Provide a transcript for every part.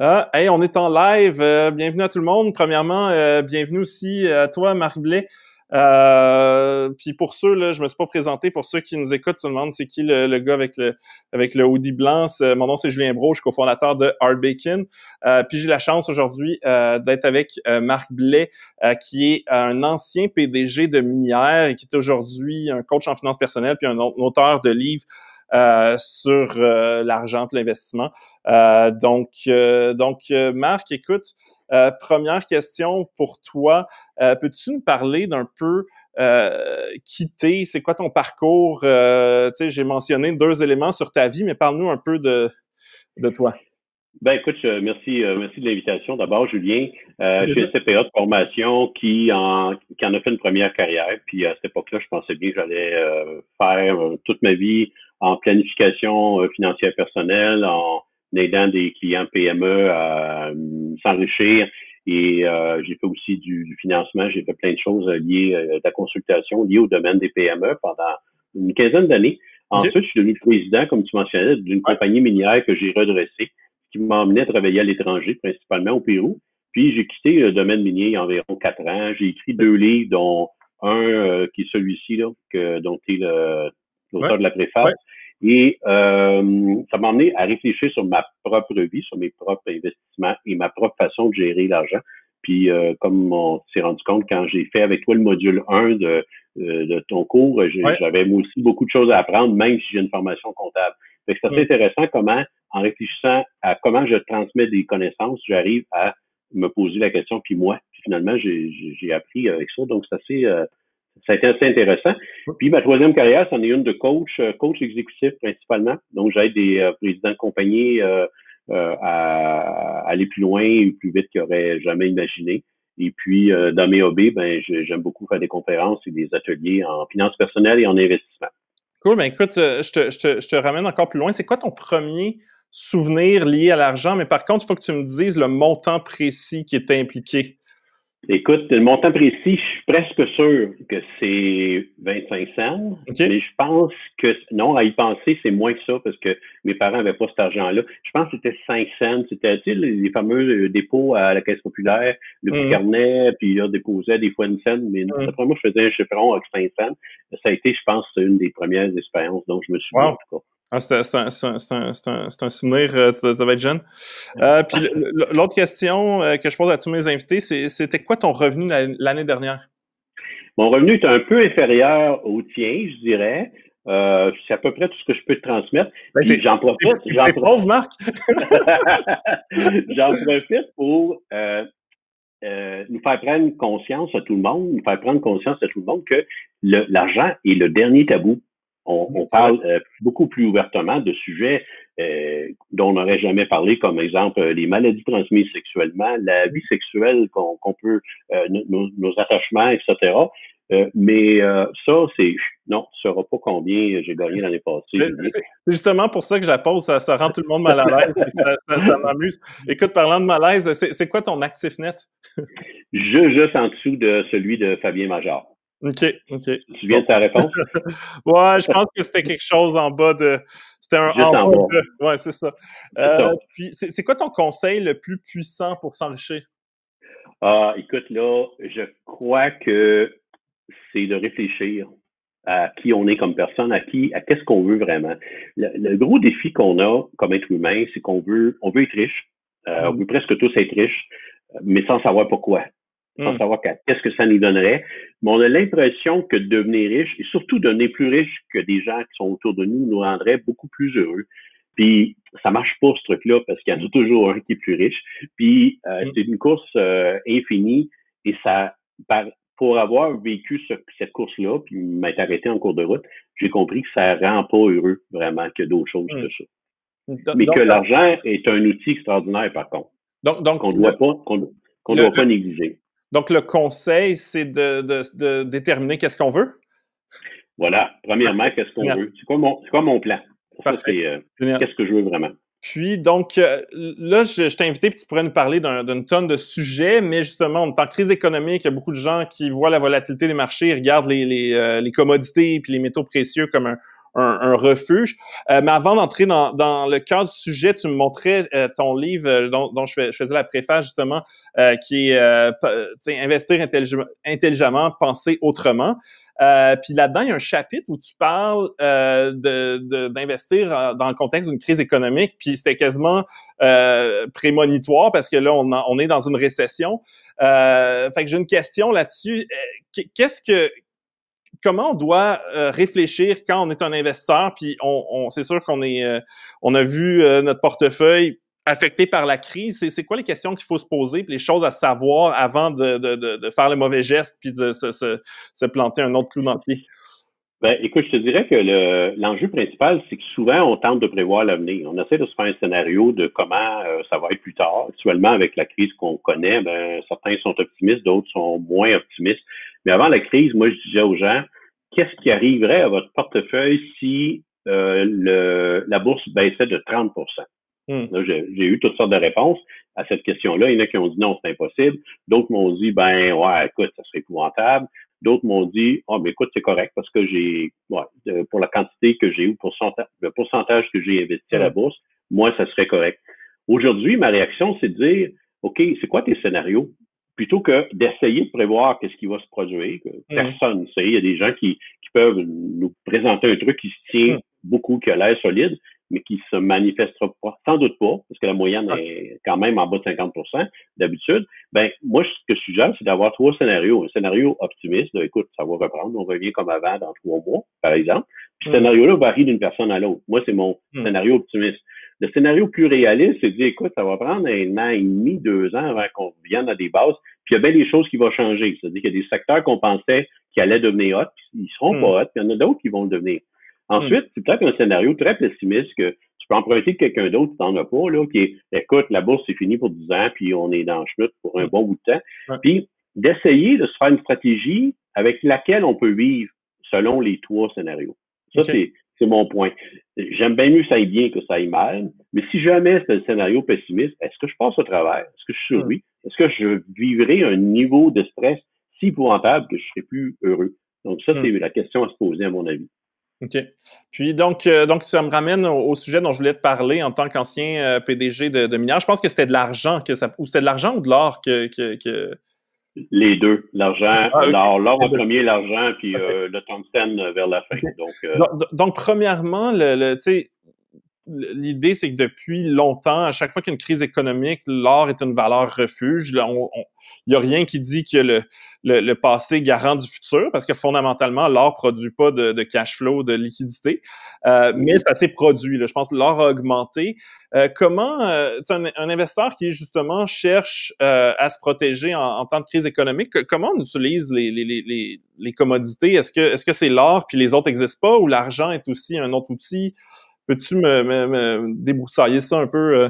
Ah, hey, on est en live. Euh, bienvenue à tout le monde. Premièrement, euh, bienvenue aussi à toi, Marc Blais. Euh, puis pour ceux, là, je me suis pas présenté. Pour ceux qui nous écoutent, se demandent c'est qui le, gars avec le avec le hoodie blanc. Mon nom c'est Julien Bro, je suis cofondateur de Art Bacon. puis j'ai la chance aujourd'hui d'être avec Marc Blais, qui est un ancien PDG de Minière et qui est aujourd'hui un coach en finances personnelles puis un auteur de livres euh, sur euh, l'argent et l'investissement. Euh, donc, donc Marc, écoute, première question pour toi. Peux-tu nous parler d'un peu qui t'es, c'est quoi ton parcours? tu sais, j'ai mentionné deux éléments sur ta vie, mais parle-nous un peu de, de toi. Ben écoute, merci, merci de l'invitation. D'abord, Julien, euh, j'ai un CPA de formation qui en, qui en a fait une première carrière. Puis à cette époque-là, je pensais bien que j'allais faire toute ma vie en planification euh, financière personnelle, en aidant des clients PME à euh, s'enrichir. Et euh, j'ai fait aussi du, financement, j'ai fait plein de choses liées à la consultation, liées au domaine des PME pendant une quinzaine d'années. Ensuite, je suis devenu président, comme tu mentionnais, d'une compagnie minière que j'ai redressée, qui m'a emmené à travailler à l'étranger, principalement au Pérou. Puis j'ai quitté le domaine minier il y a environ quatre ans. J'ai écrit deux livres, dont un qui est celui-ci, là, que, dont tu es l'auteur de la préface. Et euh, ça m'a amené à réfléchir sur ma propre vie, sur mes propres investissements et ma propre façon de gérer l'argent. Puis euh, comme on s'est rendu compte quand j'ai fait avec toi le module 1 de, euh, de ton cours, j'avais moi aussi beaucoup de choses à apprendre, même si j'ai une formation comptable. c'est assez intéressant comment, en réfléchissant à comment je transmets des connaissances, j'arrive à me poser la question, puis moi, puis finalement, j'ai appris avec ça. Donc, c'est assez, ça a été assez intéressant. Puis ma troisième carrière, c'en est une de coach, euh, coach exécutif principalement. Donc j'aide des euh, présidents de compagnie euh, à, aller plus loin et plus vite qu'ils n'auraient jamais imaginé. Et puis dans mes hobbies, ben j'aime beaucoup faire des conférences et des ateliers en finances personnelles et en investissement. Cool, ben écoute, je te, je, te, je te ramène encore plus loin. C'est quoi ton premier souvenir lié à l'argent? Mais par contre, il faut que tu me dises le montant précis qui est impliqué. Écoute, le montant précis, je suis presque sûr que c'est 25 cents. Mais je pense que non, à y penser, c'est moins que ça parce que mes parents n'avaient pas cet argent-là. Je pense que c'était 5 cents. C'était les fameux euh, dépôts à la Caisse populaire, le petit mhm. carnet, puis là, déposait des fois une scène. Mais non, après moi, je faisais un chiffron avec 5 cents. Ça a été, je pense, une des premières expériences dont je me souviens en tout cas. Ah, c'est un, un, souvenir, euh, tu devais être jeune. Euh, puis l'autre question euh, que je pose à tous mes invités, c'était quoi ton revenu l'année dernière? Mon revenu est un peu inférieur au tien, je dirais. c'est à peu près tout ce que je peux te transmettre. Ben, j'en profite. J'en profite. Marc. j'en profite pour nous faire prendre conscience à tout le monde, nous faire prendre conscience à tout le monde que l'argent est le dernier tabou on, parle euh, beaucoup plus ouvertement de sujets euh, dont on n'aurait jamais parlé, comme exemple euh, les maladies transmises sexuellement, la vie sexuelle qu'on peut, nos, attachements, etc. mais ça, c'est non, tu ne sauras pas combien j'ai gagné l'année passée. C'est justement pour ça que je la pose, ça, rend tout le monde mal à l'aise, ça, m'amuse. Écoute, parlant de malaise, c'est quoi ton actif net? je, juste en dessous de celui de Fabien Major. OK, OK. Tu viens de ta réponse? ouais, je pense que c'était quelque chose en bas de. C'était un en, bas. De... Ouais, c'est ça. Euh, c'est quoi ton conseil le plus puissant pour s'enrichir? Ah, écoute, là, je crois que c'est de réfléchir à qui on est comme personne, à qui, à qu'est-ce qu'on veut vraiment. Le, gros défi qu'on a comme être humain, c'est qu'on veut, on veut être riche. Euh, on mm. veut presque tous être riches, mais sans savoir pourquoi sans hmm. savoir qu'est-ce que ça nous donnerait. Mais on a l'impression que devenir riche, et surtout devenir plus riche que des gens qui sont autour de nous, nous rendrait beaucoup plus heureux. Puis ça marche pas ce truc-là parce qu'il y en a toujours un qui est plus riche. Puis euh, hmm. c'est une course euh, infinie et ça, pour avoir vécu cette course-là, puis m'être arrêté en cours de route, j'ai compris que ça rend pas heureux vraiment que d'autres choses hmm. que ça. Mais que l'argent est un outil extraordinaire par contre. Donc, donc qu'on doit pas qu'on doit pas négliger. Donc, le conseil, c'est de, déterminer qu'est-ce qu'on veut? Voilà. Premièrement, qu'est-ce qu'on veut? C'est quoi, mon, plan? Euh, qu'est-ce que je veux vraiment? Puis, donc, euh, là, je, t'ai invité, puis tu pourrais nous parler d'une tonne de sujets, mais justement, on est en crise économique, il y a beaucoup de gens qui voient la volatilité des marchés, ils regardent les, euh, les, commodités puis les métaux précieux comme un, un, refuge. Euh, mais avant d'entrer dans, dans le cœur du sujet, tu me montrais euh, ton livre dont, dont je, faisais la préface justement, qui est Investir intelligemment, penser autrement. Euh, puis là-dedans, il y a un chapitre où tu parles euh, d'investir de, dans le contexte d'une crise économique, puis c'était quasiment euh, prémonitoire parce que là, on, on est dans une récession. Euh, fait que j'ai une question là-dessus. Euh, qu'est-ce que comment on doit euh, réfléchir quand on est un investisseur, puis on, c'est sûr qu'on est, on a vu notre portefeuille affecté par la crise, c'est quoi les questions qu'il faut se poser, puis les choses à savoir avant de, de, de, faire le mauvais geste, puis de se, se, se, planter un autre clou dans le pied? Ben, écoute, je te dirais que l'enjeu principal, c'est que souvent, on tente de prévoir l'avenir. On essaie de se faire un scénario de comment euh, ça va être plus tard. Actuellement, avec la crise qu'on connaît, ben, certains sont optimistes, d'autres sont moins optimistes. Mais avant la crise, moi, je disais aux gens, qu'est-ce qui arriverait à votre portefeuille si euh, le, la bourse baissait de 30% Hmm. J'ai eu toutes sortes de réponses à cette question-là. Il y en a qui ont dit non, c'est impossible. D'autres m'ont dit, ben ouais, écoute, ça serait épouvantable. D'autres m'ont dit, oh, mais écoute, c'est correct parce que j'ai, ouais, pour la quantité que j'ai ou pour le pourcentage que j'ai investi à la bourse, moi, ça serait correct. Aujourd'hui, ma réaction, c'est de dire, OK, c'est quoi tes scénarios? Plutôt que d'essayer de prévoir qu'est-ce qui va se produire, que personne ne sait. Il y a des gens qui, qui peuvent nous présenter un truc qui se tient beaucoup, qui a l'air solide, mais qui se manifestera pas, sans doute pas, parce que la moyenne est quand même en bas de 50% d'habitude, ben moi, ce que je suggère, c'est d'avoir trois scénarios. Un scénario optimiste, écoute, ça va reprendre, on revient comme avant dans trois mois, par exemple. Puis ce hmm. scénario-là varie d'une personne à l'autre. Moi, c'est mon hmm. scénario optimiste. Le scénario plus réaliste, c'est de dire, écoute, ça va prendre un an et demi, deux ans avant qu'on revienne à des bases. Puis il y a bien des choses qui vont changer. C'est-à-dire qu'il y a des secteurs qu'on pensait qui allaient devenir hot, puis ils seront hmm. pas hot, puis il y en a d'autres qui vont le devenir. Ensuite, c'est peut-être un scénario très pessimiste que tu peux emprunter de quelqu'un d'autre qui t'en as pas, là, qui est, écoute, la bourse, c'est fini pour 10 ans, puis on est dans le pour un bon bout de temps. Puis, d'essayer de se faire une stratégie avec laquelle on peut vivre selon les trois scénarios. Ça, c'est, c'est mon point. J'aime bien mieux que ça aille bien que ça aille mal, mais si jamais c'est un scénario pessimiste, est-ce que je passe au travers? Est-ce que je survis? Est-ce que je vivrai un niveau de stress si épouvantable que je serai plus heureux? Donc, ça, c'est la question à se poser, à mon avis. OK. Puis donc, euh, donc ça me ramène au, sujet dont je voulais te parler en tant qu'ancien euh, PDG de, de Je pense que c'était de l'argent que ça. Ou c'était de l'argent ou de l'or que, que, Les deux. L'argent, ah, l'or, l'or en premier, l'argent, puis euh, le tungstène vers la fin. Donc, donc, premièrement, le, le tu sais, l'idée, c'est que depuis longtemps, à chaque fois qu'il y a une crise économique, l'or est une valeur refuge. Il n'y a rien qui dit que le, passé garant du futur, parce que fondamentalement, l'or produit pas de, cash flow, de liquidité, euh, mais ça s'est produit. Je pense que l'or a augmenté. Euh, comment, euh, un, un, investisseur qui justement cherche à se protéger en, temps de crise économique, comment on utilise les, les, les, les commodités? Est-ce que est-ce c'est l'or puis les autres n'existent pas, ou l'argent est aussi un autre outil? Peux-tu me, me, débroussailler ça un peu? Euh?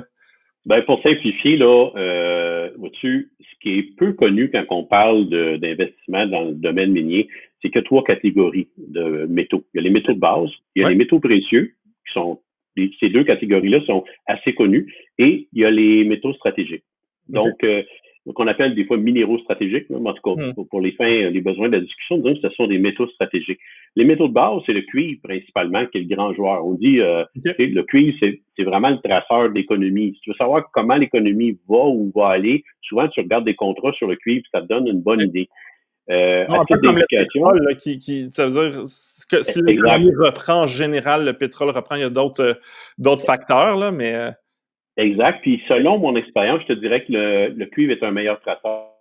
Ben, pour simplifier, là, euh, vois-tu, ce qui est peu connu quand on parle d'investissement dans le domaine minier, c'est qu'il y a trois catégories de métaux. Il y a les métaux de base, il y a les métaux précieux, qui sont ces deux catégories-là sont assez connues, et il y a les métaux stratégiques. Donc, euh, qu'on appelle des fois minéraux stratégiques, mais en tout cas, hmm. pour, les fins, les besoins de la discussion, donc ce sont des métaux stratégiques. Les métaux de base, c'est le cuivre principalement qui est le grand joueur. On dit euh, le cuivre, c'est vraiment le traceur de l'économie. Si tu veux savoir comment l'économie va ou va aller, souvent tu regardes des contrats sur le cuivre, ça te donne une bonne idée. Euh, non, comme le pétrole, qui, qui, ça veut dire que si l'économie reprend en général, le pétrole reprend, il y a d'autres euh, d'autres facteurs, là, mais euh, Exact. Puis selon mon expérience, je te dirais que le, le cuivre est un meilleur traceur.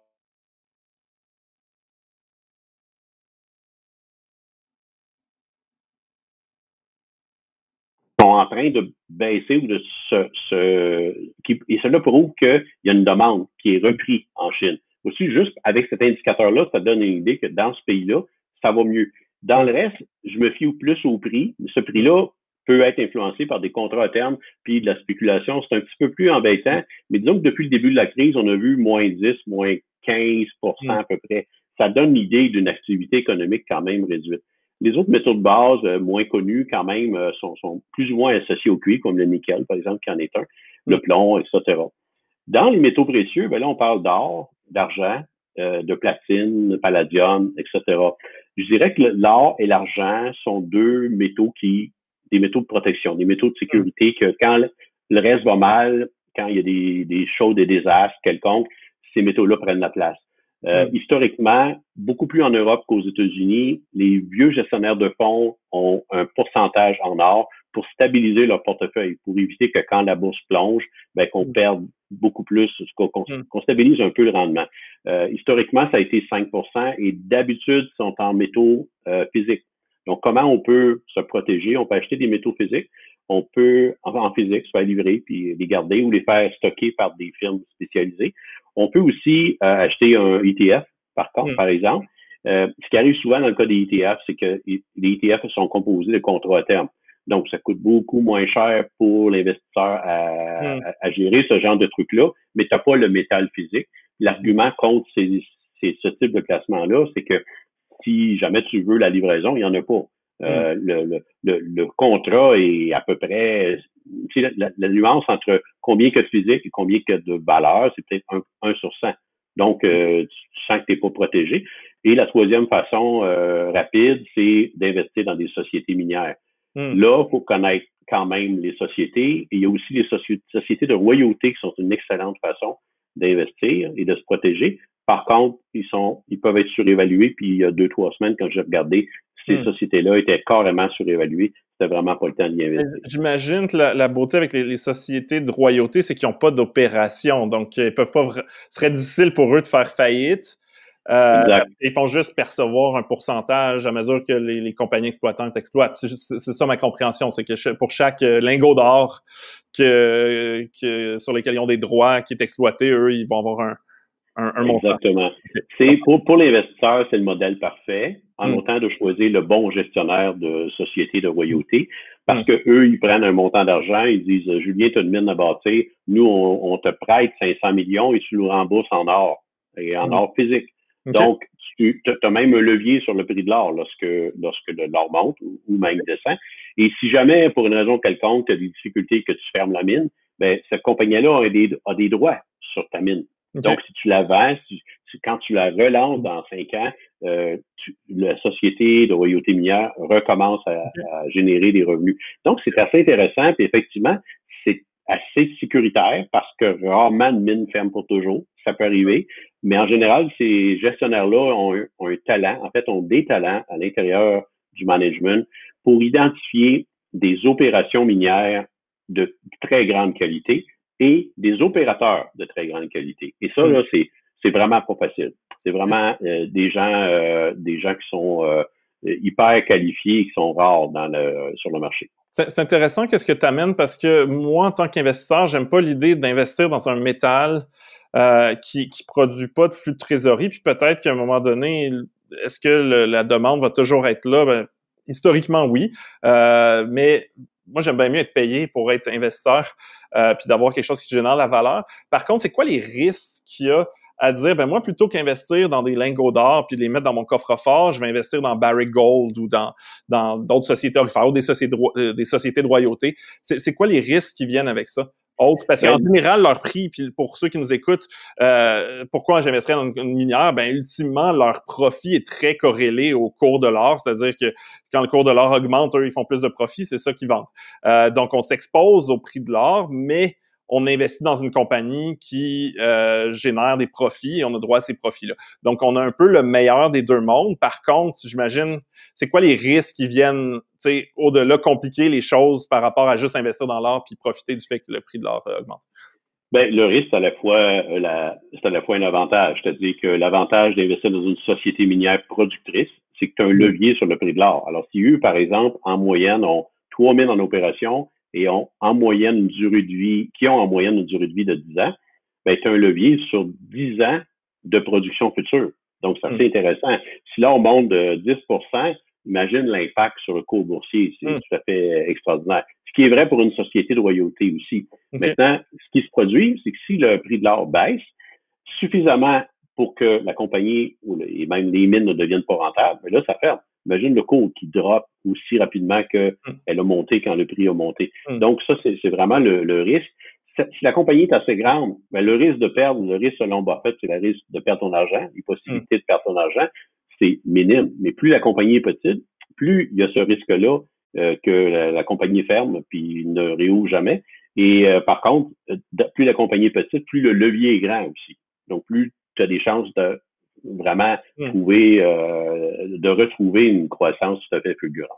sont en train de baisser ou de se, se et cela prouve qu'il y a une demande qui est reprise en Chine. Aussi, juste avec cet indicateur-là, ça donne une idée que dans ce pays-là, ça va mieux. Dans le reste, je me fie plus au prix. Ce prix-là peut être influencé par des contrats à terme puis de la spéculation. C'est un petit peu plus embêtant, mais disons que depuis le début de la crise, on a vu moins 10, moins 15 mm. à peu près. Ça donne l'idée d'une activité économique quand même réduite. Les autres métaux de base euh, moins connus quand même euh, sont, sont, plus ou moins associés au cuivre, comme le nickel, par exemple, qui en est un, le mm. plomb, etc. Dans les métaux précieux, ben là, on parle d'or, d'argent, euh, de platine, de palladium, etc. Je dirais que l'or et l'argent sont deux métaux qui, des métaux de protection, des métaux de sécurité que quand le reste va mal, quand il y a des, des choses, des désastres quelconques, ces métaux-là prennent la place. Euh, historiquement, beaucoup plus en Europe qu'aux États-Unis, les vieux gestionnaires de fonds ont un pourcentage en or pour stabiliser leur portefeuille, pour éviter que quand la bourse plonge, ben, qu'on mm. perde beaucoup plus, qu'on stabilise un peu le rendement. Euh, historiquement, ça a été 5% et d'habitude, sont en métaux euh, physiques. Donc, comment on peut se protéger? On peut acheter des métaux physiques. On peut, en, physique, soit livrer puis les garder ou les faire stocker par des firmes spécialisées. On peut aussi euh, acheter un ETF, par contre, mm. par exemple. ce qui arrive souvent dans le cas des ETF, c'est que les ETF sont composés de contrats à terme. Donc, ça coûte beaucoup moins cher pour l'investisseur à, hmm. gérer ce genre de truc-là, mais tu n'as pas le métal physique. L'argument contre ces, ce type de placement-là, c'est que si jamais tu veux la livraison, il n'y en a pas. Euh, hmm. le, le, contrat est à peu près la, la, nuance entre combien que de physique et combien que de valeur, c'est peut-être 1 sur 100. Donc, euh, tu sens que tu n'es pas protégé. Et la troisième façon euh, rapide, c'est d'investir dans des sociétés minières. Hmm. Là, il faut connaître quand même les sociétés. il y a aussi les sociétés de royauté qui sont une excellente façon d'investir et de se protéger. Par contre, ils sont, ils peuvent être surévalués. Puis il y a deux, trois semaines, quand j'ai regardé, ces hmm. sociétés-là étaient carrément surévaluées. C'était vraiment pas le temps d'y investir. J'imagine que la, beauté avec les, sociétés de royauté, c'est qu'ils n'ont pas d'opération. Donc, ils peuvent pas, ce serait difficile pour eux de faire faillite. Euh, ils font juste percevoir un pourcentage à mesure que les, compagnies exploitantes exploitent. C'est ça ma compréhension, c'est que pour chaque euh, lingot d'or que, sur lequel ils ont des droits qui est exploité, eux, ils vont avoir un, un, montant. Exactement. C'est pour, pour l'investisseur, c'est le modèle parfait, en mm. autant de choisir le bon gestionnaire de société de royauté, parce mm. que eux, ils prennent un montant d'argent, ils disent Julien, tu as une mine à bâtir, nous, on, te prête 500 millions et tu nous rembourses en or et en mm. or physique. Donc, tu as même un levier sur le prix de l'or lorsque, lorsque l'or monte ou, même descend. Et si jamais, pour une raison quelconque, tu as des difficultés que tu fermes la mine, ben, cette compagnie-là a des, a des droits sur ta mine. Donc, si tu la vends, quand tu la relances dans cinq ans, euh, la société de royauté minière recommence à, générer des revenus. Donc, c'est assez intéressant. Puis effectivement, c'est assez sécuritaire parce que rarement une mine ferme pour toujours. Ça peut arriver. Mais en général, ces gestionnaires-là ont, un talent, en fait, ont des talents à l'intérieur du management pour identifier des opérations minières de très grande qualité et des opérateurs de très grande qualité. Et ça, là, mm. c'est, c'est vraiment pas facile. C'est vraiment euh, des gens, euh, des gens qui sont euh, hyper qualifiés et qui sont rares dans le, sur le marché. C'est intéressant qu'est-ce que tu amènes parce que moi, en tant qu'investisseur, j'aime pas l'idée d'investir dans un métal euh, qui qui produit pas de flux de trésorerie, puis peut-être qu'à un moment donné, est-ce que la demande va toujours être là? Ben, historiquement, oui, euh, mais moi, j'aime bien mieux être payé pour être investisseur, euh, puis d'avoir quelque chose qui génère la valeur. Par contre, c'est quoi les risques qu'il y a à dire, ben moi, plutôt qu'investir dans des lingots d'or puis les mettre dans mon coffre-fort, je vais investir dans Barrick Gold ou dans d'autres sociétés ou des sociétés de, des sociétés de royauté? C'est quoi les risques qui viennent avec ça? Autres. Parce qu'en général, leur prix, puis pour ceux qui nous écoutent, euh, pourquoi j'investirais dans une minière? Ben, ultimement, leur profit est très corrélé au cours de l'or. C'est-à-dire que quand le cours de l'or augmente, eux, ils font plus de profit, c'est ça qu'ils vendent. Euh, donc, on s'expose au prix de l'or, mais on investit dans une compagnie qui euh, génère des profits et on a droit à ces profits-là. Donc, on a un peu le meilleur des deux mondes. Par contre, j'imagine, c'est quoi les risques qui viennent au-delà compliquer les choses par rapport à juste investir dans l'or puis profiter du fait que le prix de l'or euh, augmente? Ben, le risque, c'est à la fois euh, la, c'est à la fois un avantage. C'est-à-dire que l'avantage d'investir dans une société minière productrice, c'est que tu as un levier sur le prix de l'or. Alors, si eux, par exemple, en moyenne, ont trois mines en opération, et ont en moyenne une durée de vie, qui ont en moyenne une durée de vie de 10 ans, ben, tu as un levier sur 10 ans de production future. Donc, c'est assez hmm. intéressant. Si là, on monte de 10 imagine l'impact sur le cours boursier. C'est hmm. tout à fait extraordinaire. Ce qui est vrai pour une société de royauté aussi. Maintenant, ce qui se produit, c'est que si le prix de l'or baisse suffisamment pour que la compagnie et même les mines ne deviennent pas rentables, mais ben là, ça ferme. Imagine le cours qui drop aussi rapidement qu'elle hmm. a monté quand le prix a monté. Hmm. Donc, ça, c'est vraiment le, risque. Si la compagnie est assez grande, ben, le risque de perdre, le risque selon Buffett, c'est le risque de perdre ton argent, les possibilités de perdre ton argent. C'est minime. Mais plus la compagnie est petite, plus il y a ce risque-là euh, que la, compagnie ferme puis ne réouvre jamais. Et euh, par contre, plus la compagnie est petite, plus le levier est grand aussi. Donc, plus tu as des chances de vraiment trouver, de retrouver une croissance tout à fait fulgurante.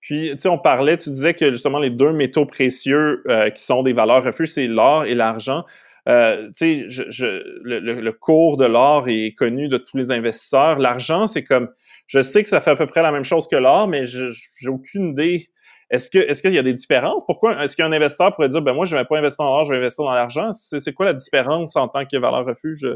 Puis, tu sais, on parlait, tu disais que justement les deux métaux précieux qui sont des valeurs refuges, c'est l'or et l'argent. Euh, tu sais, je, le, le, cours de l'or est connu de tous les investisseurs. L'argent, c'est comme, je sais que ça fait à peu près la même chose que l'or, mais j'ai aucune idée. Est-ce que est-ce qu'il y a des différences? Pourquoi est-ce qu'un investisseur pourrait dire ben moi je vais pas investir dans l'or, je vais investir dans l'argent? C'est quoi la différence en tant que valeur refuge?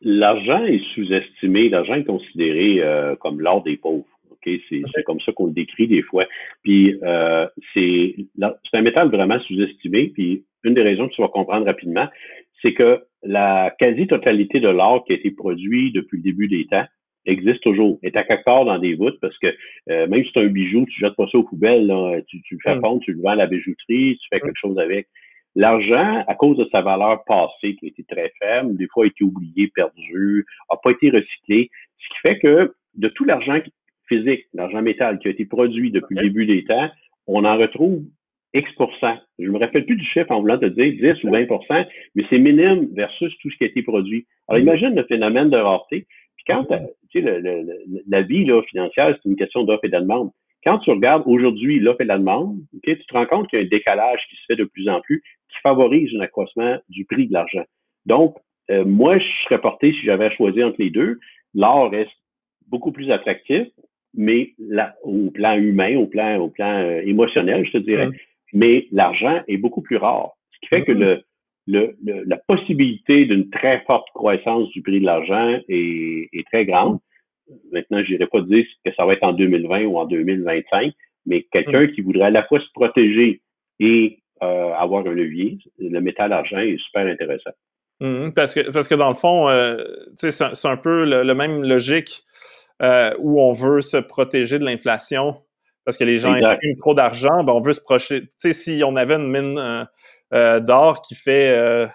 L'argent est sous-estimé, l'argent est considéré euh, comme l'or des pauvres. C'est comme ça qu'on le décrit des fois. Puis euh, c'est un métal vraiment sous-estimé. Puis une des raisons que tu vas comprendre rapidement, c'est que la quasi-totalité de l'or qui a été produit depuis le début des temps existe toujours, est à quelque part dans des voûtes parce que euh, même si c'est un bijou, tu jettes pas ça aux poubelles, là, tu, tu le fais mm. fondre, tu le vends à la bijouterie, tu fais mm. quelque chose avec. L'argent, à cause de sa valeur passée qui a été très faible, des fois a été oublié, perdu, a pas été recyclé, ce qui fait que de tout l'argent physique, l'argent métal qui a été produit depuis le début des temps, on en retrouve X Je me rappelle plus du chiffre en voulant te dire 10 ou 20% mais c'est minime versus tout ce qui a été produit. Alors, mm. imagine le phénomène de rareté. Puis quand, tu sais, la vie là, financière, c'est une question d'offre et de demande. Quand tu regardes aujourd'hui l'offre et la demande, tu te rends compte qu'il y a un décalage qui se fait de plus en plus qui favorise un accroissement du prix de l'argent. Donc, euh, moi, je serais porté, si j'avais à choisir entre les deux, l'or reste beaucoup plus attractif, mais au plan humain, au plan, au plan euh, émotionnel, je te dirais, mais l'argent est beaucoup plus rare. Ce qui fait que mm-hmm. le, le, la possibilité d'une très forte croissance du prix de l'argent est, est, très grande. Maintenant, je n'irai pas dire que ça va être en 2020 ou en 2025, mais quelqu'un qui voudrait à la fois se protéger et euh, avoir un levier, le métal argent est super intéressant. Mm-hmm. parce, que, parce que dans le fond, euh, c'est un peu le, même logique euh, où on veut se protéger de l'inflation parce que les gens impriment trop d'argent, ben on veut se projeter. Tu sais, si on avait une mine euh, euh, d'or qui fait, euh,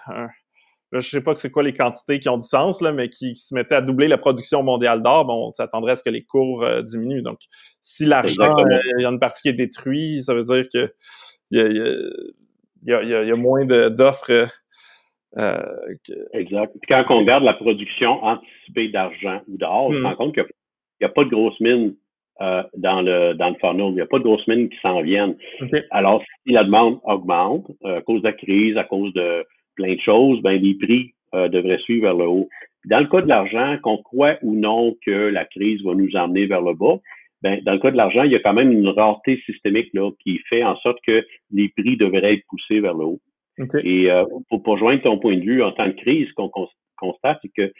je sais pas que c'est quoi les quantités qui ont du sens là, mais qui, se mettait à doubler la production mondiale d'or, bon, on s'attendrait à ce que les cours diminuent. Donc, si l'argent, il y a une partie qui est détruite, ça veut dire que il y a, y a, moins d'offres. Exact. quand on regarde la production anticipée d'argent ou d'or, on se hmm. rend compte qu'il n'y a, pas de grosses mines euh, dans le dans le funnel. Il n'y a pas de grosses mines qui s'en viennent. Alors, si la demande augmente euh, à cause de la crise, à cause de plein de choses, ben les prix euh, devraient suivre vers le haut. Dans le cas de l'argent, qu'on croit ou non que la crise va nous emmener vers le bas, ben, dans le cas de l'argent, il y a quand même une rareté systémique là, qui fait en sorte que les prix devraient être poussés vers le haut. Et pour, pour joindre ton point de vue en temps de crise, ce qu'on constate, c'est que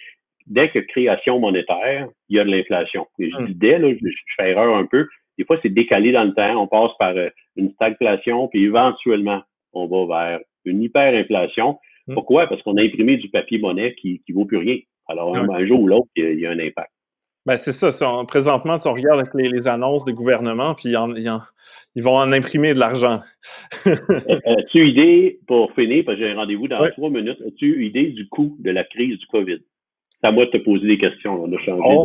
dès que création monétaire, il y a de l'inflation. Et je hmm. dis dès, là, je, fais erreur un peu. Des fois, c'est décalé dans le temps. On passe par euh, une stagflation, puis éventuellement, on va vers une hyperinflation. Hmm. Pourquoi? Parce qu'on a imprimé du papier monnaie qui ne vaut plus rien. Alors, un, jour ou l'autre, il, y a un impact. Ben, c'est ça. présentement, si on regarde avec les, annonces des gouvernements, puis ils vont en imprimer de l'argent. as-tu idée, pour finir, parce que j'ai un rendez-vous dans trois minutes, as-tu idée du coût de la crise du COVID? À moi de te poser des questions. On a changé oh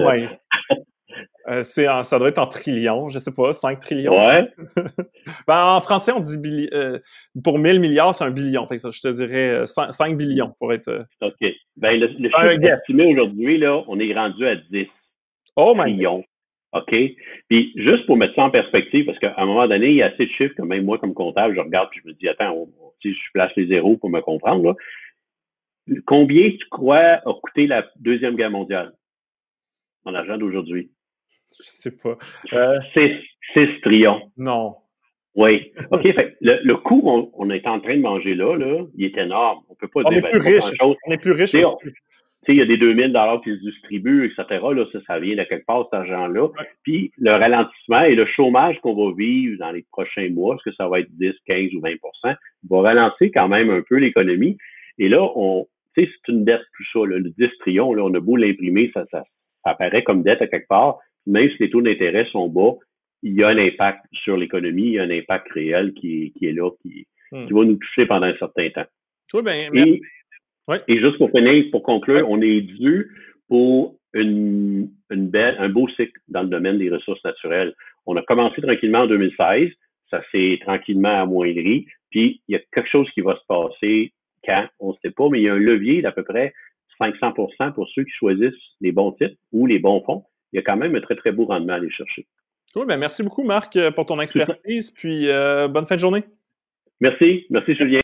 euh, ça doit être en trillions, je sais pas, 5 trillions. Ouais. ben, en français, on dit euh, pour 1000 milliards, c'est un billion. Fait ça, je te dirais 5, euh, billions pour être. OK. Ben, le, le chiffre estimé aujourd'hui, là, on est rendu à 10 oh trillions. OK? Puis juste pour mettre ça en perspective, parce qu'à un moment donné, il y a assez de chiffres que même moi, comme comptable, je regarde et je me dis, attends, si je place les zéros pour me comprendre, là. Combien tu crois a coûté la Deuxième Guerre mondiale? En argent d'aujourd'hui? Je sais pas. Euh... 6, trillions. Non. Oui. OK. fait, le, le coût qu'on est en train de manger là, là, il est énorme. On peut pas on Est plus riche. On est plus riche. Tu sais, il y a des 2000 dollars qui se distribuent, etc. Là, ça, ça vient de quelque part, cet argent-là. Puis, le ralentissement et le chômage qu'on va vivre dans les prochains mois, est-ce que ça va être 10, 15 ou 20% va ralentir quand même un peu l'économie. Et là, on, c'est une dette plus ça. Le 10 trillions, là, on a beau l'imprimer, ça, ça, apparaît comme dette à quelque part. Même si les taux d'intérêt sont bas, il y a un impact sur l'économie, il y a un impact réel qui, qui est là, qui, hmm. qui va nous toucher pendant un certain temps. Oui, ben, et, et juste pour finir, pour conclure, on est dû pour une, une belle, un beau cycle dans le domaine des ressources naturelles. On a commencé tranquillement en 2016, ça s'est tranquillement amoindri, puis il y a quelque chose qui va se passer quand, on ne sait pas, mais il y a un levier d'à peu près 500% pour ceux qui choisissent les bons titres ou les bons fonds. Il y a quand même un très, très beau rendement à aller chercher. Cool, ben merci beaucoup, Marc, pour ton expertise, puis euh, bonne fin de journée. Merci, merci Julien.